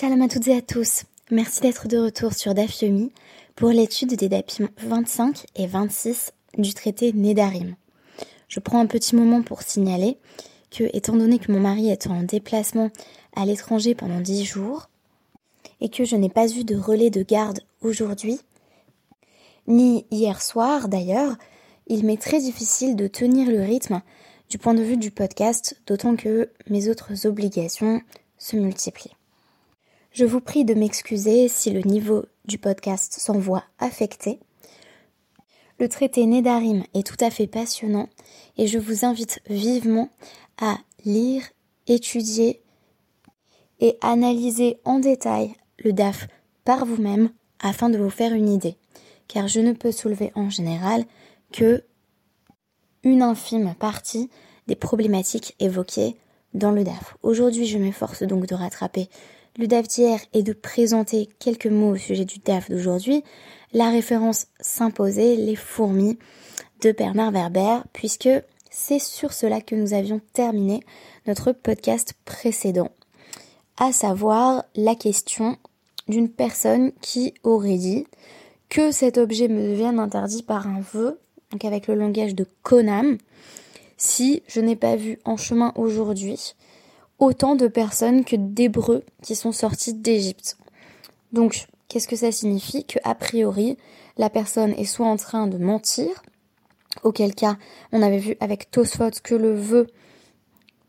Shalom à toutes et à tous. Merci d'être de retour sur Dafyomi pour l'étude des dapim 25 et 26 du traité Nedarim. Je prends un petit moment pour signaler que, étant donné que mon mari est en déplacement à l'étranger pendant 10 jours et que je n'ai pas eu de relais de garde aujourd'hui, ni hier soir d'ailleurs, il m'est très difficile de tenir le rythme du point de vue du podcast, d'autant que mes autres obligations se multiplient. Je vous prie de m'excuser si le niveau du podcast s'envoie affecté. Le traité Nedarim est tout à fait passionnant et je vous invite vivement à lire, étudier et analyser en détail le DAF par vous-même afin de vous faire une idée, car je ne peux soulever en général que une infime partie des problématiques évoquées dans le DAF. Aujourd'hui, je m'efforce donc de rattraper le DAF d'hier et de présenter quelques mots au sujet du DAF d'aujourd'hui. La référence s'imposait, les fourmis de Bernard Werber, puisque c'est sur cela que nous avions terminé notre podcast précédent, à savoir la question d'une personne qui aurait dit que cet objet me devienne interdit par un vœu, donc avec le langage de Konam, si je n'ai pas vu en chemin aujourd'hui autant de personnes que d'Hébreux qui sont sortis d'Égypte. Donc, qu'est-ce que ça signifie Que a priori, la personne est soit en train de mentir, auquel cas on avait vu avec Tosfot que le vœu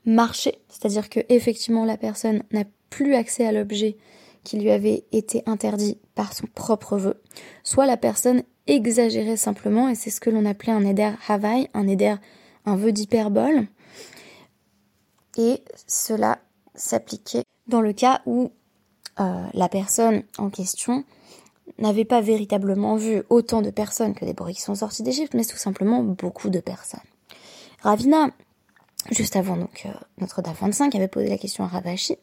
marchait, c'est-à-dire que effectivement la personne n'a plus accès à l'objet qui lui avait été interdit par son propre vœu, soit la personne exagérait simplement, et c'est ce que l'on appelait un éder Havaï, un éder, un vœu d'hyperbole, et cela s'appliquait dans le cas où euh, la personne en question n'avait pas véritablement vu autant de personnes que des bruits qui sont sortis d'Égypte, mais tout simplement beaucoup de personnes. Ravina, juste avant donc euh, notre DAF 25, avait posé la question à Ravashi,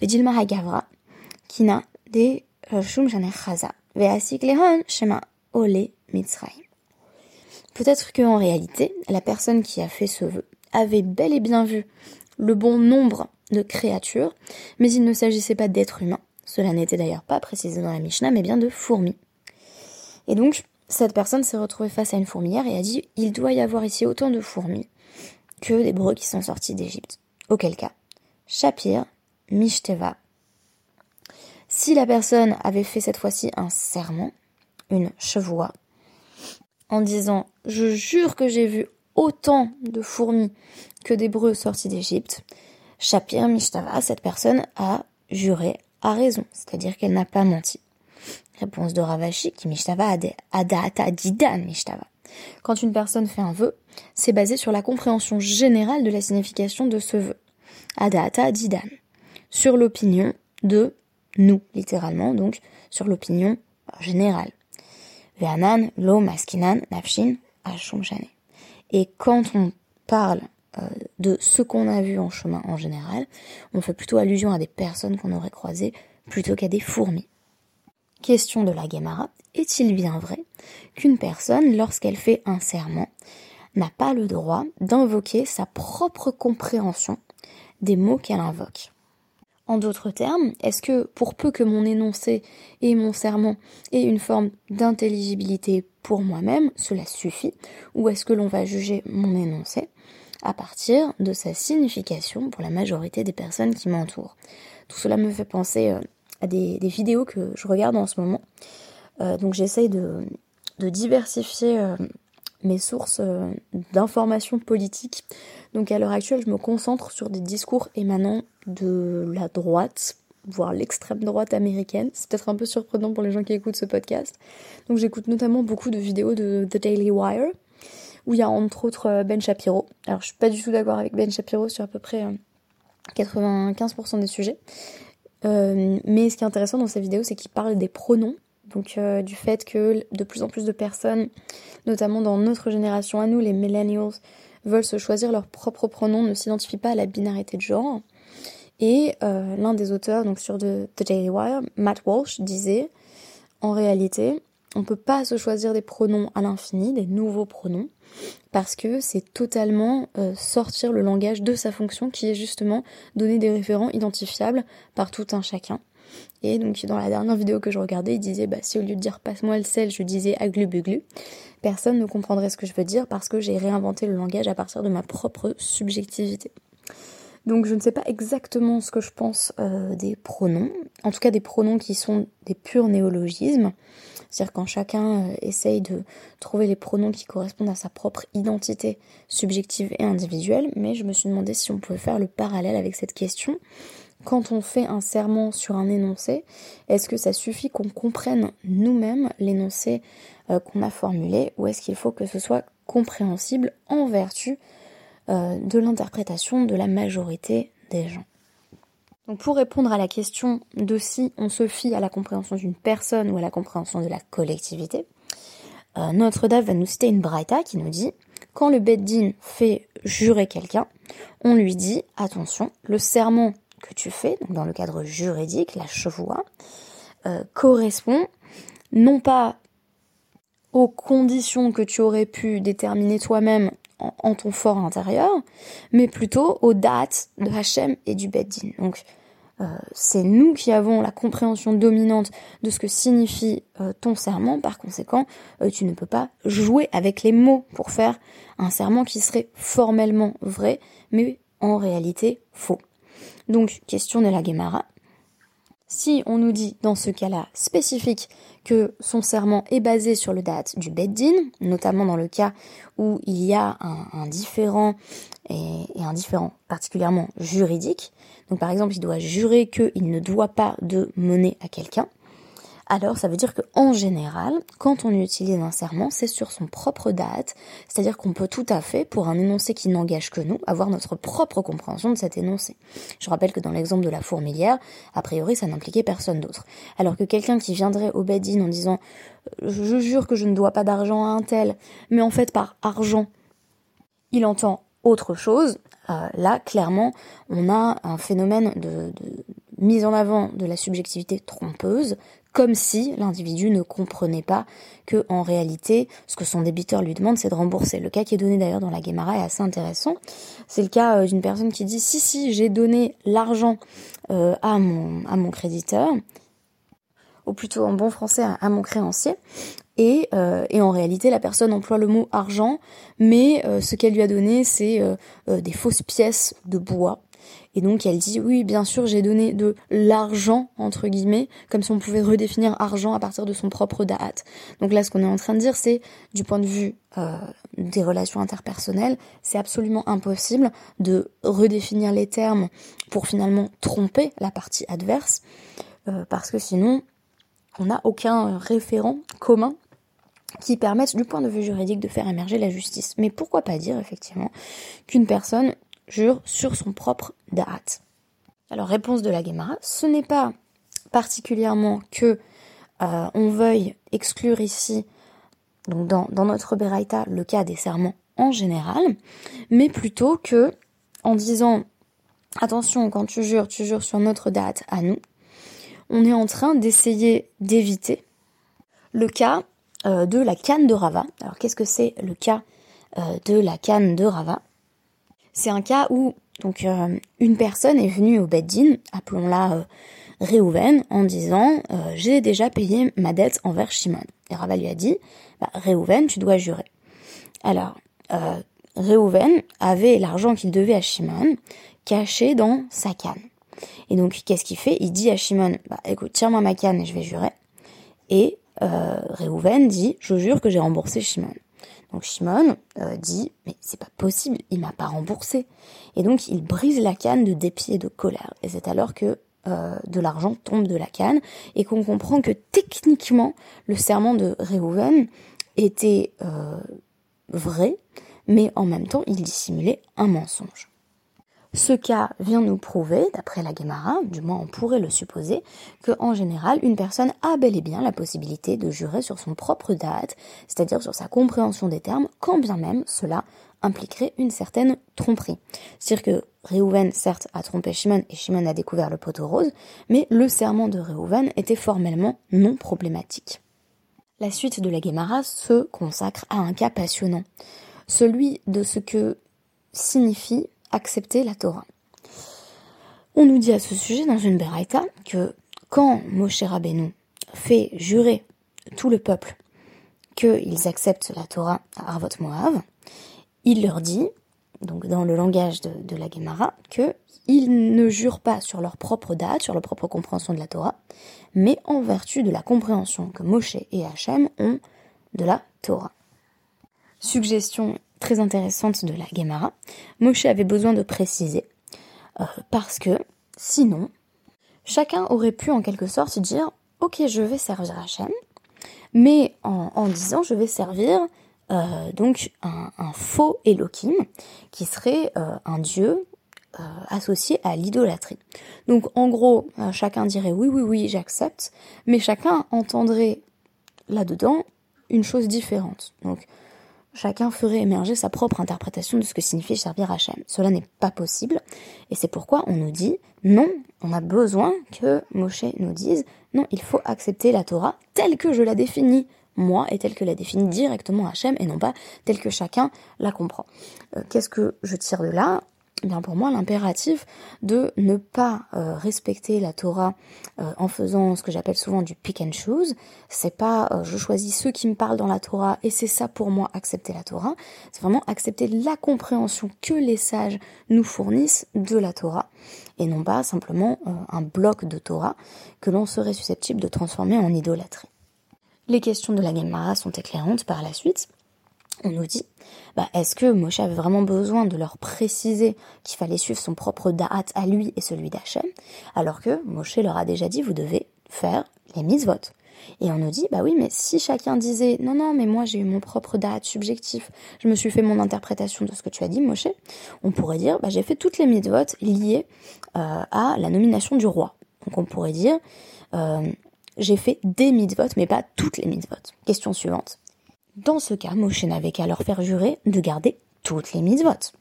Vedilma Hagavra, Kina de euh, Shum Chaza, Veasik Lehon Shema Ole Mitzrayim. Peut-être qu'en réalité, la personne qui a fait ce vœu avait bel et bien vu le bon nombre de créatures, mais il ne s'agissait pas d'êtres humains. Cela n'était d'ailleurs pas précisé dans la Mishnah, mais bien de fourmis. Et donc, cette personne s'est retrouvée face à une fourmilière et a dit il doit y avoir ici autant de fourmis que des breux qui sont sortis d'Égypte. Auquel cas, Shapir, Mishteva. Si la personne avait fait cette fois-ci un serment, une chevoie, en disant je jure que j'ai vu autant de fourmis que d'Hébreux sortis d'Égypte, Shapir Mishtava, cette personne a juré à raison, c'est-à-dire qu'elle n'a pas menti. Réponse de Ravashi qui Mishtava Adata Didan Mishtava. Quand une personne fait un vœu, c'est basé sur la compréhension générale de la signification de ce vœu. Adata Didan. Sur l'opinion de nous, littéralement, donc sur l'opinion générale. Ve'anan lo maskinan nafshin ashum et quand on parle euh, de ce qu'on a vu en chemin en général, on fait plutôt allusion à des personnes qu'on aurait croisées plutôt qu'à des fourmis. Question de la Gemara, est-il bien vrai qu'une personne, lorsqu'elle fait un serment, n'a pas le droit d'invoquer sa propre compréhension des mots qu'elle invoque? En d'autres termes, est-ce que pour peu que mon énoncé et mon serment aient une forme d'intelligibilité pour moi-même, cela suffit Ou est-ce que l'on va juger mon énoncé à partir de sa signification pour la majorité des personnes qui m'entourent? Tout cela me fait penser euh, à des, vidéos que je regarde en ce moment. Euh, donc j'essaye de, diversifier euh, mes sources d'informations politiques donc à l'heure actuelle, je me concentre sur des discours émanant de la droite, voire l'extrême droite américaine. C'est peut-être un peu surprenant pour les gens qui écoutent ce podcast. Donc j'écoute notamment beaucoup de vidéos de The Daily Wire, où il y a entre autres euh, Ben Shapiro. Alors je suis pas du tout d'accord avec Ben Shapiro sur à peu près 95% euh, des sujets. Euh, mais ce qui est intéressant dans ces vidéos, c'est qu'il parle des pronoms. Donc du fait que de plus en plus de personnes, notamment dans notre génération à nous, les millennials, veulent se choisir leur propre pronom, ne s'identifient pas à la binarité de genre. Et euh, l'un des auteurs, donc sur The, Daily Wire, Matt Walsh, disait en réalité, on ne peut pas se choisir des pronoms à l'infini, des nouveaux pronoms, parce que c'est totalement euh, sortir le langage de sa fonction qui est justement donner des référents identifiables par tout un chacun. Et donc dans la dernière vidéo que je regardais, il disait bah si au lieu de dire passe-moi le sel, je disais aglubuglu, personne ne comprendrait ce que je veux dire parce que j'ai réinventé le langage à partir de ma propre subjectivité. Donc je ne sais pas exactement ce que je pense euh, des pronoms, en tout cas des pronoms qui sont des purs néologismes, c'est-à-dire quand chacun euh, essaye de trouver les pronoms qui correspondent à sa propre identité subjective et individuelle, mais je me suis demandé si on pouvait faire le parallèle avec cette question. Quand on fait un serment sur un énoncé, est-ce que ça suffit qu'on comprenne nous-mêmes l'énoncé euh, qu'on a formulé ou est-ce qu'il faut que ce soit compréhensible en vertu euh, de l'interprétation de la majorité des gens. Donc pour répondre à la question de si on se fie à la compréhension d'une personne ou à la compréhension de la collectivité, euh, notre Dave va nous citer une braïta qui nous dit quand le Beddin fait jurer quelqu'un, on lui dit attention, le serment que tu fais, donc dans le cadre juridique, la chevoie, euh, correspond non pas aux conditions que tu aurais pu déterminer toi-même en, ton fort intérieur, mais plutôt aux dates de Hachem et du Beddin. Donc, euh, c'est nous qui avons la compréhension dominante de ce que signifie euh, ton serment. Par conséquent, euh, tu ne peux pas jouer avec les mots pour faire un serment qui serait formellement vrai, mais en réalité faux. Donc, question de la Gemara. Si on nous dit dans ce cas-là spécifique que son serment est basé sur le date du Beddin, notamment dans le cas où il y a un, différent et, et, un différent particulièrement juridique, donc par exemple il doit jurer qu'il ne doit pas de monnaie à quelqu'un, alors ça veut dire qu'en général, quand on utilise un serment, c'est sur son propre date, c'est-à-dire qu'on peut tout à fait, pour un énoncé qui n'engage que nous, avoir notre propre compréhension de cet énoncé. Je rappelle que dans l'exemple de la fourmilière, a priori ça n'impliquait personne d'autre. Alors que quelqu'un qui viendrait au Bedin en disant je jure que je ne dois pas d'argent à un tel, mais en fait par argent, il entend autre chose, euh, là, clairement, on a un phénomène de, mise en avant de la subjectivité trompeuse, comme si l'individu ne comprenait pas que, en réalité, ce que son débiteur lui demande, c'est de rembourser. Le cas qui est donné d'ailleurs dans la Guémara est assez intéressant. C'est le cas euh, d'une personne qui dit si si j'ai donné l'argent euh, à mon à mon créditeur, ou plutôt en bon français à, mon créancier, et, euh, et, en réalité, la personne emploie le mot argent, mais ce qu'elle lui a donné, c'est des fausses pièces de bois. Et donc elle dit oui, bien sûr, j'ai donné de l'argent entre guillemets, comme si on pouvait redéfinir argent à partir de son propre date. Donc là, ce qu'on est en train de dire, c'est du point de vue des relations interpersonnelles, c'est absolument impossible de redéfinir les termes pour finalement tromper la partie adverse, parce que sinon on n'a aucun référent commun qui permettent du point de vue juridique de faire émerger la justice. Mais pourquoi pas dire effectivement qu'une personne jure sur son propre date Alors réponse de la Guémara, ce n'est pas particulièrement que euh, on veuille exclure ici, dans notre Beraïta, le cas des serments en général, mais plutôt que en disant attention quand tu jures, tu jures sur notre date à nous, on est en train d'essayer d'éviter le cas euh, de la canne de Rava. Alors qu'est-ce que c'est le cas euh, de la canne de Rava? C'est un cas où donc euh, une personne est venue au Beddin, appelons-la Réhouven, en disant j'ai déjà payé ma dette envers Shimon. Et Rava lui a dit bah, Réhouven, tu dois jurer. Alors Réhouven avait l'argent qu'il devait à Shimon caché dans sa canne. Et donc, qu'est-ce qu'il fait? Il dit à Shimon, bah, écoute, tire-moi ma canne et je vais jurer. Et euh, Réhouven dit, je jure que j'ai remboursé Shimon. Donc Shimon euh, dit, mais c'est pas possible, il m'a pas remboursé. Et donc, il brise la canne de dépit et de colère. Et c'est alors que euh, de l'argent tombe de la canne et qu'on comprend que techniquement, le serment de Réhouven était euh, vrai, mais en même temps, il dissimulait un mensonge. Ce cas vient nous prouver, d'après la Guémara, du moins on pourrait le supposer, que en général une personne a bel et bien la possibilité de jurer sur son propre date, c'est-à-dire sur sa compréhension des termes, quand bien même cela impliquerait une certaine tromperie. C'est-à-dire que Réhouven, certes, a trompé Shimon et Shimon a découvert le poteau rose, mais le serment de Réhouven était formellement non problématique. La suite de la Guémara se consacre à un cas passionnant, celui de ce que signifie accepter la Torah. On nous dit à ce sujet dans une Beraïta que quand Moshe Rabbeinu fait jurer tout le peuple qu'ils acceptent la Torah à Arvot Moav, il leur dit, donc dans le langage de, la Gemara, qu'ils ne jurent pas sur leur propre date, sur leur propre compréhension de la Torah, mais en vertu de la compréhension que Moshe et Hachem ont de la Torah. Suggestion très intéressante de la Gemara, Moshe avait besoin de préciser, euh, parce que sinon, chacun aurait pu en quelque sorte dire Ok, je vais servir Hachem, mais en, disant je vais servir euh, donc un, faux Elohim qui serait euh, un dieu associé à l'idolâtrie. Donc en gros, chacun dirait oui, oui, oui, j'accepte, mais chacun entendrait là-dedans une chose différente. Donc chacun ferait émerger sa propre interprétation de ce que signifie servir Hachem. Cela n'est pas possible, et c'est pourquoi on nous dit non, on a besoin que Moshe nous dise non, il faut accepter la Torah telle que je la définis moi et telle que la définit directement Hachem et non pas telle que chacun la comprend. Euh, qu'est-ce que je tire de là? Bien pour moi l'impératif de ne pas euh, respecter la Torah euh, en faisant ce que j'appelle souvent du pick and choose, c'est pas euh, je choisis ceux qui me parlent dans la Torah et c'est ça pour moi accepter la Torah, c'est vraiment accepter la compréhension que les sages nous fournissent de la Torah et non pas simplement un bloc de Torah que l'on serait susceptible de transformer en idolâtrie. Les questions de la Gemara sont éclairantes par la suite on nous dit, bah, est-ce que Moshe avait vraiment besoin de leur préciser qu'il fallait suivre son propre da'at à lui et celui d'Hachem, alors que Moshe leur a déjà dit, vous devez faire les mitzvot. Et on nous dit, bah oui, mais si chacun disait, non, non, mais moi j'ai eu mon propre da'at subjectif, je me suis fait mon interprétation de ce que tu as dit, Moshe, on pourrait dire, bah j'ai fait toutes les mitzvot liées euh, à la nomination du roi. Donc on pourrait dire, euh, j'ai fait des mitzvot, mais pas toutes les mitzvot. Question suivante. Dans ce cas, Moshe n'avait qu'à leur faire jurer de garder toutes les mitzvot.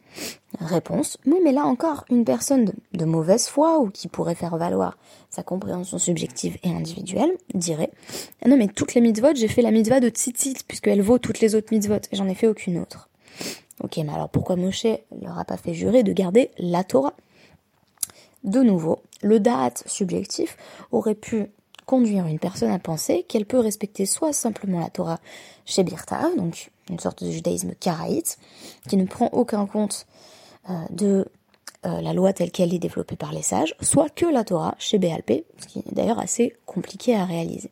Réponse, oui, mais là encore, une personne de, mauvaise foi ou qui pourrait faire valoir sa compréhension subjective et individuelle dirait, non mais toutes les mitzvot, j'ai fait la mitzvah de tzitzit puisqu'elle vaut toutes les autres mitzvot et j'en ai fait aucune autre. Ok, mais alors pourquoi Moshe leur a pas fait jurer de garder la Torah? De nouveau, le da'at subjectif aurait pu conduire une personne à penser qu'elle peut respecter soit simplement la Torah chez Birta, donc une sorte de judaïsme karaïte, qui ne prend aucun compte euh, de euh, la loi telle qu'elle est développée par les sages, soit que la Torah chez BLP, ce qui est d'ailleurs assez compliqué à réaliser.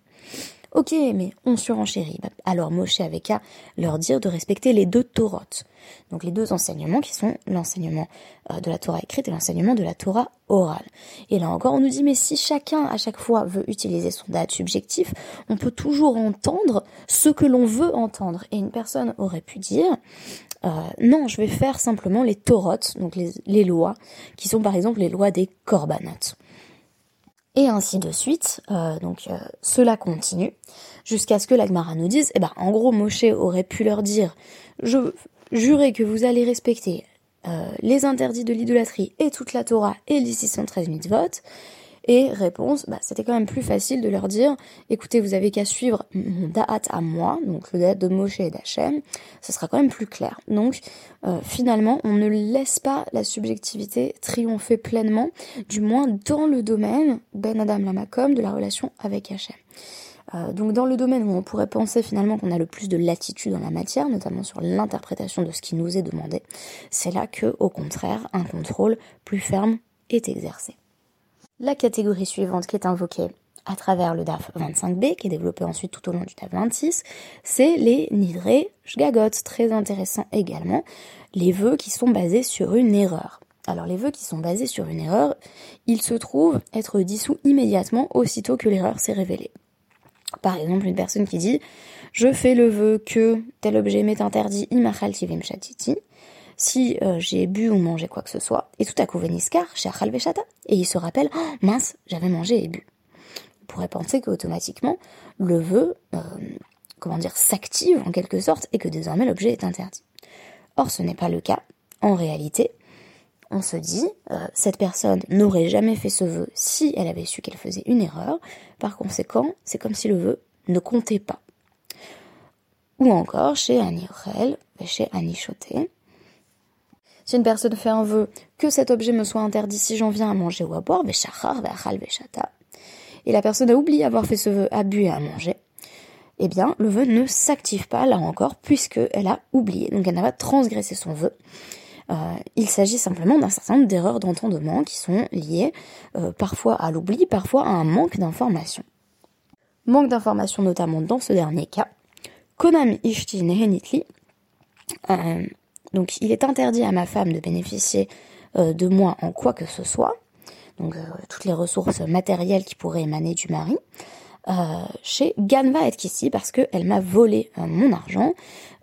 Ok, mais on surenchérit. Bah, alors Moshe avait qu'à leur dire de respecter les deux Torahs. Donc les deux enseignements qui sont l'enseignement euh, de la Torah écrite et l'enseignement de la Torah orale. Et là encore, on nous dit, mais si chacun à chaque fois veut utiliser son date subjectif, on peut toujours entendre ce que l'on veut entendre. Et une personne aurait pu dire, euh, non, je vais faire simplement les Torahs, donc les, les, lois, qui sont par exemple les lois des Korbanot et ainsi de suite. Euh, donc euh, cela continue jusqu'à ce que l'Agmara nous dise, eh ben en gros Moshe aurait pu leur dire, je jurais que vous allez respecter euh, les interdits de l'idolâtrie et toute la Torah et les 613 mitzvot, et réponse, bah, c'était quand même plus facile de leur dire, écoutez, vous avez qu'à suivre mon da'at à moi, donc le da'at de Moshe et d'Hachem, ce sera quand même plus clair. Donc euh, finalement, on ne laisse pas la subjectivité triompher pleinement, du moins dans le domaine, Ben Adam Lamakom, de la relation avec Hachem. Euh, donc dans le domaine où on pourrait penser finalement qu'on a le plus de latitude en la matière, notamment sur l'interprétation de ce qui nous est demandé, c'est là que, au contraire, un contrôle plus ferme est exercé. La catégorie suivante qui est invoquée à travers le DAF 25b, qui est développé ensuite tout au long du DAF 26, c'est les nidré shgagot, très intéressant également, les vœux qui sont basés sur une erreur. Alors les vœux qui sont basés sur une erreur, ils se trouvent être dissous immédiatement aussitôt que l'erreur s'est révélée. Par exemple, une personne qui dit je fais le vœu que tel objet m'est interdit imachal tivim chatiti si euh, j'ai bu ou mangé quoi que ce soit, et tout à coup Veniskar, chez Veshata, et il se rappelle, oh, mince, j'avais mangé et bu. On pourrait penser qu'automatiquement, le vœu, euh, comment dire, s'active en quelque sorte, et que désormais l'objet est interdit. Or, ce n'est pas le cas. En réalité, on se dit, euh, cette personne n'aurait jamais fait ce vœu si elle avait su qu'elle faisait une erreur. Par conséquent, c'est comme si le vœu ne comptait pas. Ou encore chez Anirel, chez Anichoté, si une personne fait un vœu que cet objet me soit interdit si j'en viens à manger ou à boire, et la personne a oublié avoir fait ce vœu, a bu et à manger, eh bien, le vœu ne s'active pas, là encore, puisqu'elle a oublié. Donc, elle n'a pas transgressé son vœu. Euh, il s'agit simplement d'un certain nombre d'erreurs d'entendement qui sont liées euh, parfois à l'oubli, parfois à un manque d'information. Manque d'information notamment dans ce dernier cas. Konami Ishti Nehenitli. Euh, donc il est interdit à ma femme de bénéficier de moi en quoi que ce soit. Donc toutes les ressources matérielles qui pourraient émaner du mari. chez Ganva et Kissi parce qu'elle m'a volé mon argent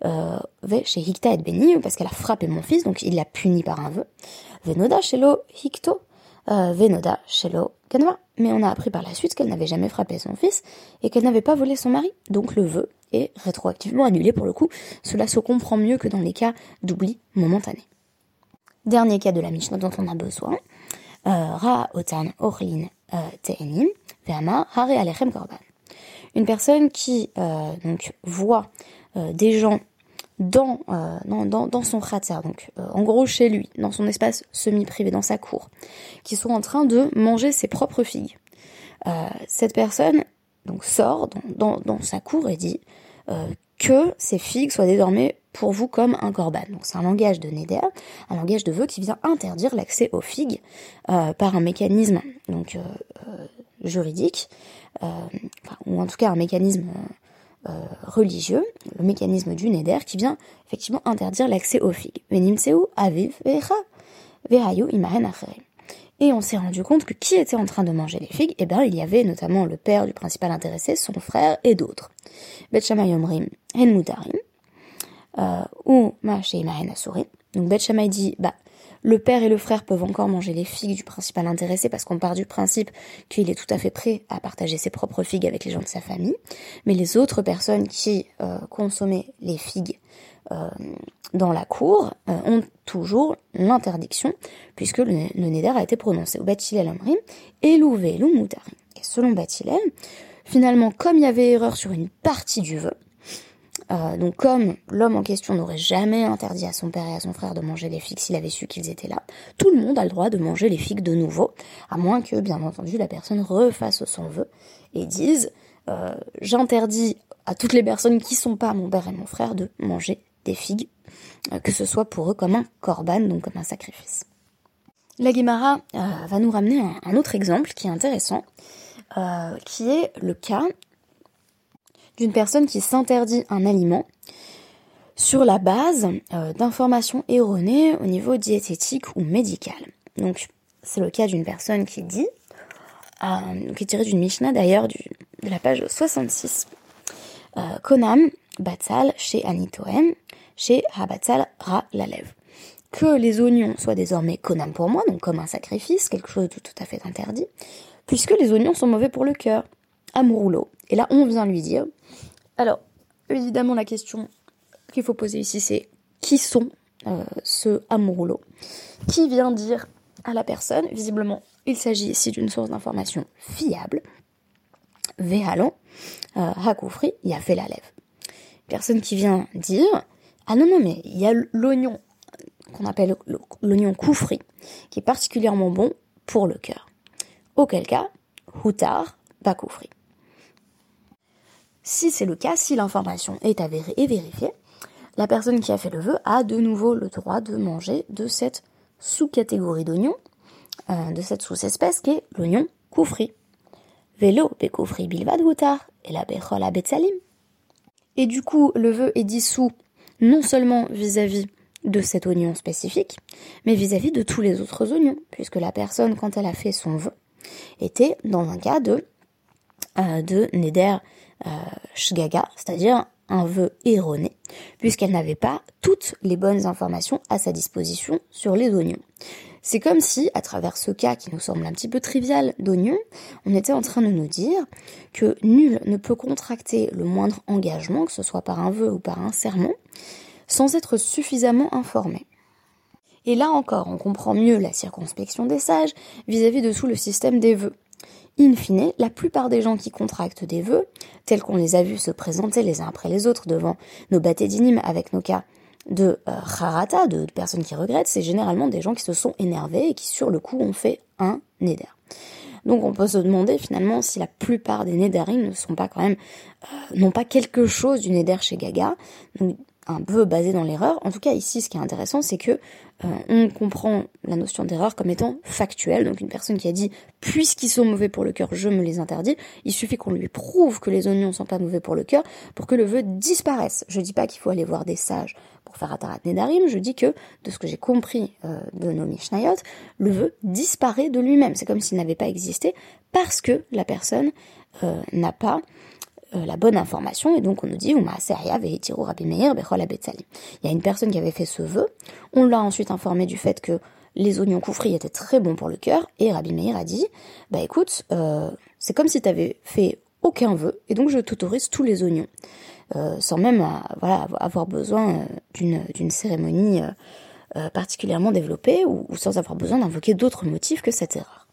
euh, chez Hikta et Beni, parce qu'elle a frappé mon fils, donc il l'a puni par un vœu. Venoda shelo Hikto, euh, Venoda shelo Kanwa. Mais on a appris par la suite qu'elle n'avait jamais frappé son fils et qu'elle n'avait pas volé son mari. Donc le vœu est rétroactivement annulé pour le coup. Cela se comprend mieux que dans les cas d'oubli momentané. Dernier cas de la Mishnah dont on a besoin. Euh, Ra otan orlin euh, te'enim ve'ama hare alechem korban. Une personne qui donc voit des gens dans, euh, dans, dans, son khater, donc euh, en gros chez lui, dans son espace semi-privé, dans sa cour, qui sont en train de manger ses propres figues. Euh, cette personne donc sort dans, dans, sa cour et dit que ces figues soient désormais pour vous comme un corban. Donc c'est un langage de Neder, un langage de vœu qui vient interdire l'accès aux figues par un mécanisme donc juridique, ou en tout cas un mécanisme euh, religieux, le mécanisme du Neder, qui vient effectivement interdire l'accès aux figues. Et on s'est rendu compte que qui était en train de manger les figues Eh bien, il y avait notamment le père du principal intéressé, son frère et d'autres. Euh, ou Donc Bet dit, bah, le père et le frère peuvent encore manger les figues du principal intéressé parce qu'on part du principe qu'il est tout à fait prêt à partager ses propres figues avec les gens de sa famille. Mais les autres personnes qui euh, consommaient les figues euh, dans la cour euh, ont toujours l'interdiction puisque le, neder a été prononcé au Batilel Amrim et l'Ouvé Et selon Batilel, finalement, comme il y avait erreur sur une partie du vœu, euh, donc comme l'homme en question n'aurait jamais interdit à son père et à son frère de manger les figues s'il avait su qu'ils étaient là, tout le monde a le droit de manger les figues de nouveau, à moins que, bien entendu, la personne refasse son vœu et dise euh, j'interdis à toutes les personnes qui sont pas mon père et mon frère de manger des figues, euh, que ce soit pour eux comme un korban, donc comme un sacrifice. La Guémara va nous ramener un, autre exemple qui est intéressant, qui est le cas d'une personne qui s'interdit un aliment sur la base euh, d'informations erronées au niveau diététique ou médical. Donc, c'est le cas d'une personne qui dit, qui est tirée d'une Mishnah d'ailleurs de la page 66, euh, Konam Batzal chez Anitoem, chez Habatzal Ra Lalev. Que les oignons soient désormais Konam pour moi, donc comme un sacrifice, quelque chose de tout à fait interdit, puisque les oignons sont mauvais pour le cœur. Amouroulo. Et là, on vient lui dire, alors, évidemment, la question qu'il faut poser ici, c'est qui sont euh, ce amourolo Qui vient dire à la personne Visiblement, il s'agit ici d'une source d'information fiable. Vehalan, euh, Hakoufri, il a fait la lèvre. Personne qui vient dire Ah non, non, mais il y a l'oignon qu'on appelle l'oignon koufri, qui est particulièrement bon pour le cœur. Auquel cas, Houtar, Bakoufri. Si c'est le cas, si l'information est avérée et vérifiée, la personne qui a fait le vœu a de nouveau le droit de manger de cette sous-catégorie d'oignon, euh, de cette sous-espèce qui est l'oignon koufri. Vélo koufri bilvad et la bechol betsalim. Et du coup, le vœu est dissous non seulement vis-à-vis de cet oignon spécifique, mais vis-à-vis de tous les autres oignons, puisque la personne, quand elle a fait son vœu, était dans un cas de, euh, de neder euh, shgaga, c'est-à-dire un vœu erroné, puisqu'elle n'avait pas toutes les bonnes informations à sa disposition sur les oignons. C'est comme si, à travers ce cas qui nous semble un petit peu trivial d'oignons, on était en train de nous dire que nul ne peut contracter le moindre engagement, que ce soit par un vœu ou par un serment, sans être suffisamment informé. Et là encore, on comprend mieux la circonspection des sages vis-à-vis de tout le système des vœux in fine, la plupart des gens qui contractent des vœux, tels qu'on les a vus se présenter les uns après les autres devant nos bâtés avec nos cas de euh, harata, de, personnes qui regrettent, c'est généralement des gens qui se sont énervés et qui sur le coup ont fait un neder. Donc on peut se demander finalement si la plupart des Nédarim ne sont pas quand même, euh, non pas quelque chose du Néder chez Gaga, un peu basé dans l'erreur. En tout cas ici ce qui est intéressant c'est que euh, on comprend la notion d'erreur comme étant factuelle. Donc une personne qui a dit puisqu'ils sont mauvais pour le cœur, je me les interdis. Il suffit qu'on lui prouve que les oignons sont pas mauvais pour le cœur pour que le vœu disparaisse. Je dis pas qu'il faut aller voir des sages pour faire Atarat Nedarim. Je dis que de ce que j'ai compris euh, de nos Mishnayot, le vœu disparaît de lui-même. C'est comme s'il n'avait pas existé parce que la personne euh, n'a pas euh, la bonne information et donc on nous dit Il y a une personne qui avait fait ce vœu, on l'a ensuite informé du fait que les oignons koufri étaient très bons pour le cœur et Rabbi Meir a dit bah écoute euh, c'est comme si tu avais fait aucun vœu et donc je t'autorise tous les oignons euh, sans même avoir besoin d'une d'une cérémonie particulièrement développée ou sans avoir besoin d'invoquer d'autres motifs que cette erreur.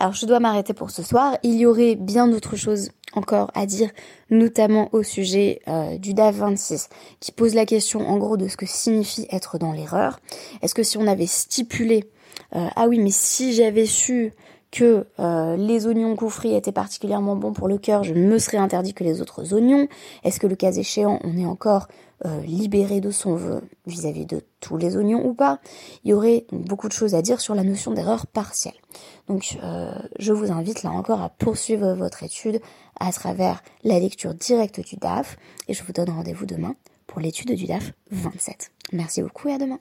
Alors je dois m'arrêter pour ce soir. Il y aurait bien d'autres choses encore à dire, notamment au sujet euh, du DAF 26, qui pose la question en gros de ce que signifie être dans l'erreur. Est-ce que si on avait stipulé, euh, ah oui, mais si j'avais su que euh, les oignons couffris étaient particulièrement bons pour le cœur, je me serais interdit que les autres oignons. Est-ce que le cas échéant, on est encore euh, libéré de son vœu vis-à-vis de tous les oignons ou pas? Il y aurait beaucoup de choses à dire sur la notion d'erreur partielle. Donc euh, je vous invite là encore à poursuivre votre étude à travers la lecture directe du DAF et je vous donne rendez-vous demain pour l'étude du DAF 27. Merci beaucoup et à demain.